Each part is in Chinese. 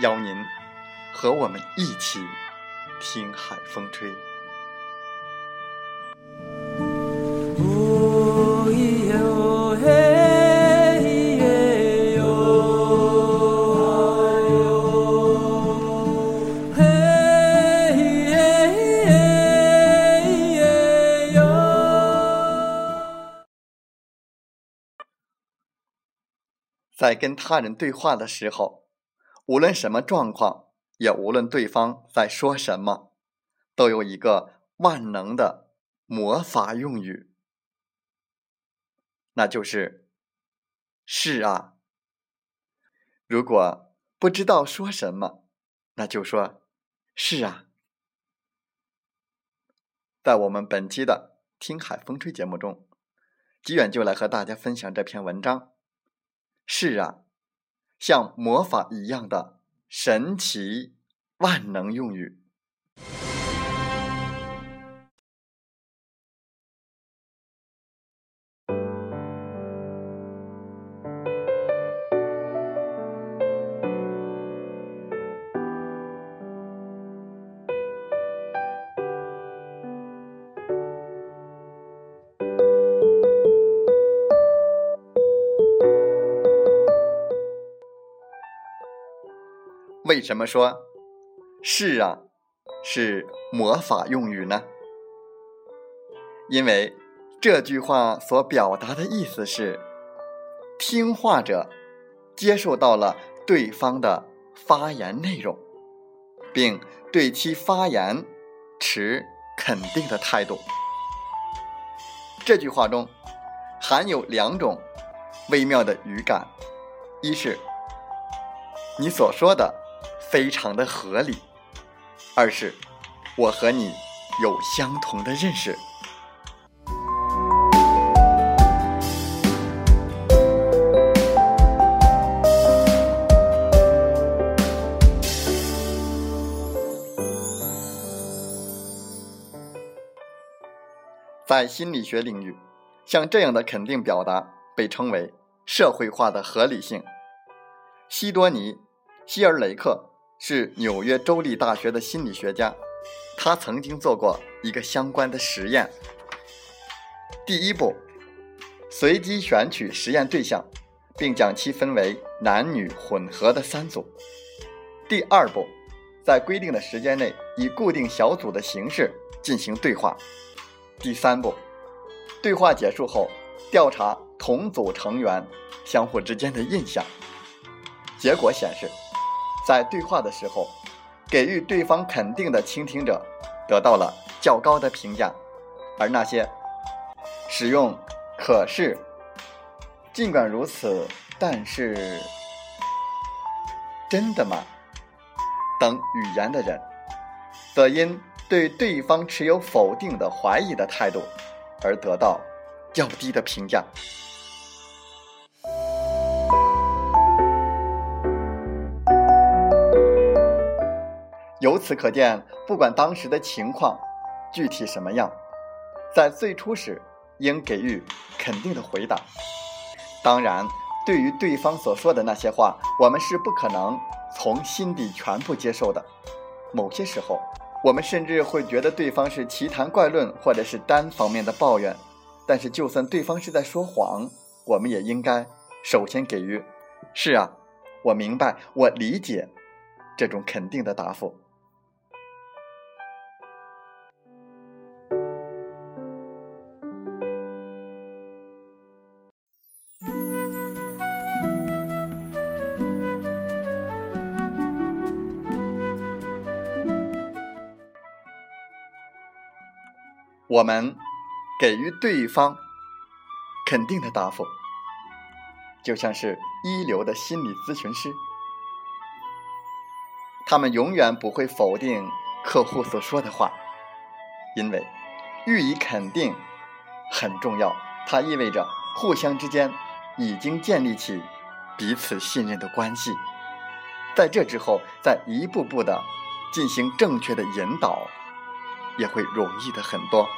邀您和我们一起听海风吹。在跟他人对话的时候。无论什么状况，也无论对方在说什么，都有一个万能的魔法用语，那就是“是啊”。如果不知道说什么，那就说“是啊”。在我们本期的《听海风吹》节目中，吉远就来和大家分享这篇文章。是啊。像魔法一样的神奇万能用语。为什么说“是啊”是魔法用语呢？因为这句话所表达的意思是，听话者接受到了对方的发言内容，并对其发言持肯定的态度。这句话中含有两种微妙的语感：一是你所说的。非常的合理。二是，我和你有相同的认识。在心理学领域，像这样的肯定表达被称为社会化的合理性。西多尼·希尔雷克。是纽约州立大学的心理学家，他曾经做过一个相关的实验。第一步，随机选取实验对象，并将其分为男女混合的三组。第二步，在规定的时间内以固定小组的形式进行对话。第三步，对话结束后调查同组成员相互之间的印象。结果显示。在对话的时候，给予对方肯定的倾听者得到了较高的评价，而那些使用“可是”“尽管如此，但是”“真的吗”等语言的人，则因对对方持有否定的、怀疑的态度而得到较低的评价。由此可见，不管当时的情况具体什么样，在最初时应给予肯定的回答。当然，对于对方所说的那些话，我们是不可能从心底全部接受的。某些时候，我们甚至会觉得对方是奇谈怪论，或者是单方面的抱怨。但是，就算对方是在说谎，我们也应该首先给予“是啊，我明白，我理解”这种肯定的答复。我们给予对方肯定的答复，就像是一流的心理咨询师，他们永远不会否定客户所说的话，因为予以肯定很重要，它意味着互相之间已经建立起彼此信任的关系，在这之后，再一步步的进行正确的引导，也会容易的很多。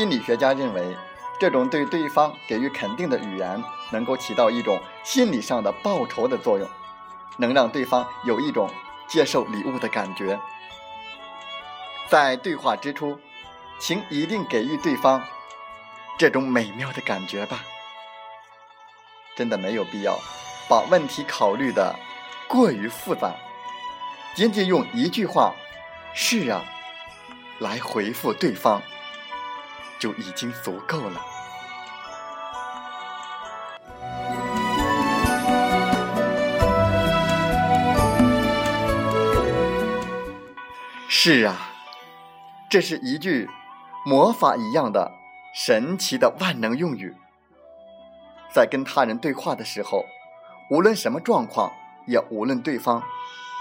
心理学家认为，这种对对方给予肯定的语言，能够起到一种心理上的报酬的作用，能让对方有一种接受礼物的感觉。在对话之初，请一定给予对方这种美妙的感觉吧。真的没有必要把问题考虑的过于复杂，仅仅用一句话“是啊”来回复对方。就已经足够了。是啊，这是一句魔法一样的神奇的万能用语。在跟他人对话的时候，无论什么状况，也无论对方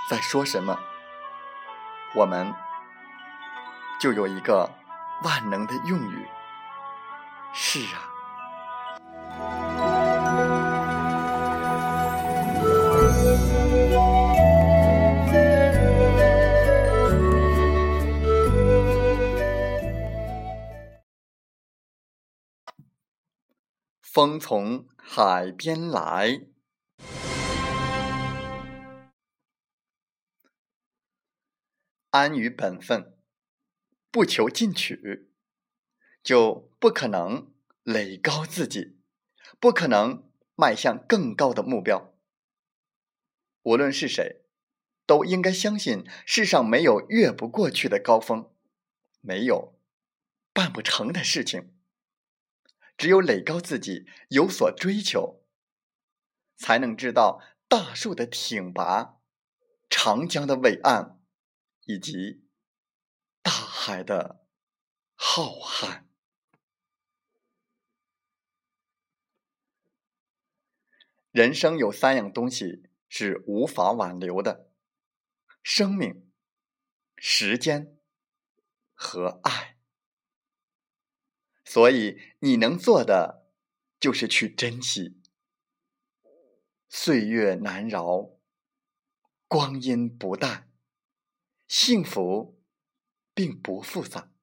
在说什么，我们就有一个。万能的用语，是啊。风从海边来，安于本分。不求进取，就不可能垒高自己，不可能迈向更高的目标。无论是谁，都应该相信世上没有越不过去的高峰，没有办不成的事情。只有垒高自己，有所追求，才能知道大树的挺拔，长江的伟岸，以及。大海的浩瀚，人生有三样东西是无法挽留的：生命、时间和爱。所以，你能做的就是去珍惜。岁月难饶，光阴不淡，幸福。并不复杂。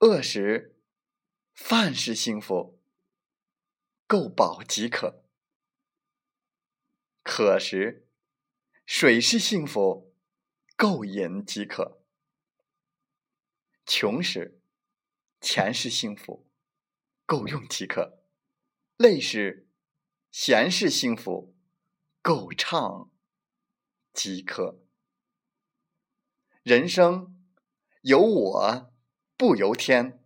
饿时，饭是幸福，够饱即可；渴时，水是幸福，够饮即可；穷时，钱是幸福，够用即可；累时，闲是幸福，够唱即可。人生。由我不由天，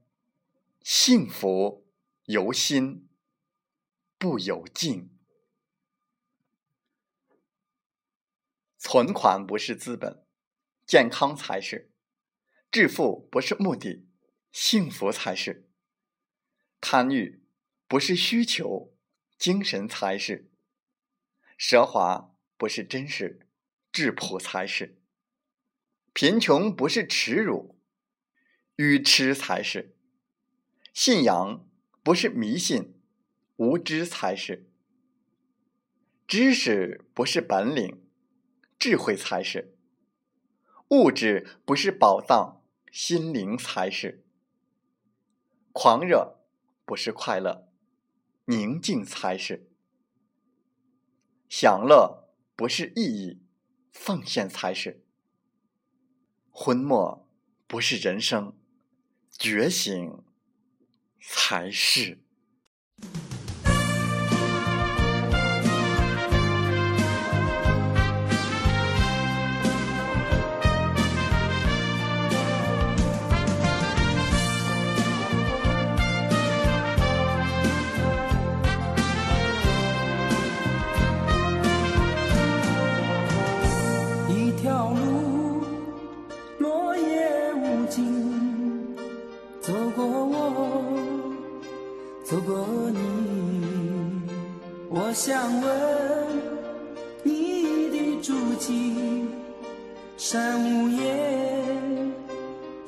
幸福由心不由境。存款不是资本，健康才是；致富不是目的，幸福才是；贪欲不是需求，精神才是；奢华不是真实，质朴才是。贫穷不是耻辱，愚痴才是；信仰不是迷信，无知才是；知识不是本领，智慧才是；物质不是宝藏，心灵才是。狂热不是快乐，宁静才是。享乐不是意义，奉献才是。昏没不是人生，觉醒才是。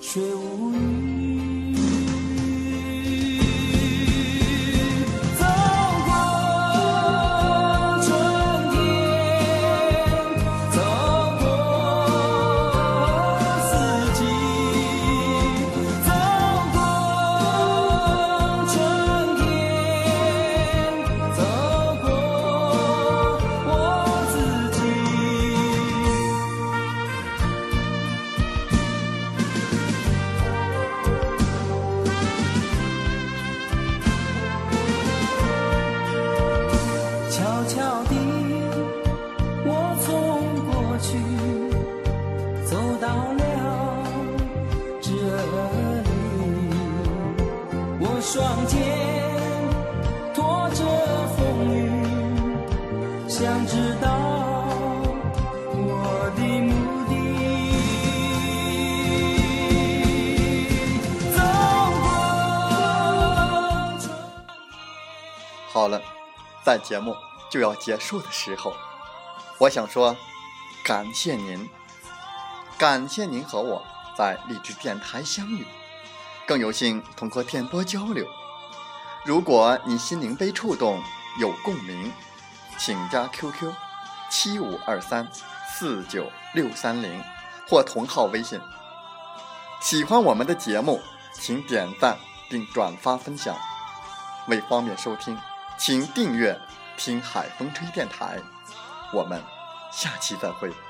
却无语。好了，在节目就要结束的时候，我想说，感谢您，感谢您和我在励志电台相遇。更有幸通过电波交流。如果你心灵被触动，有共鸣，请加 QQ 七五二三四九六三零或同号微信。喜欢我们的节目，请点赞并转发分享。为方便收听，请订阅“听海风吹电台”。我们下期再会。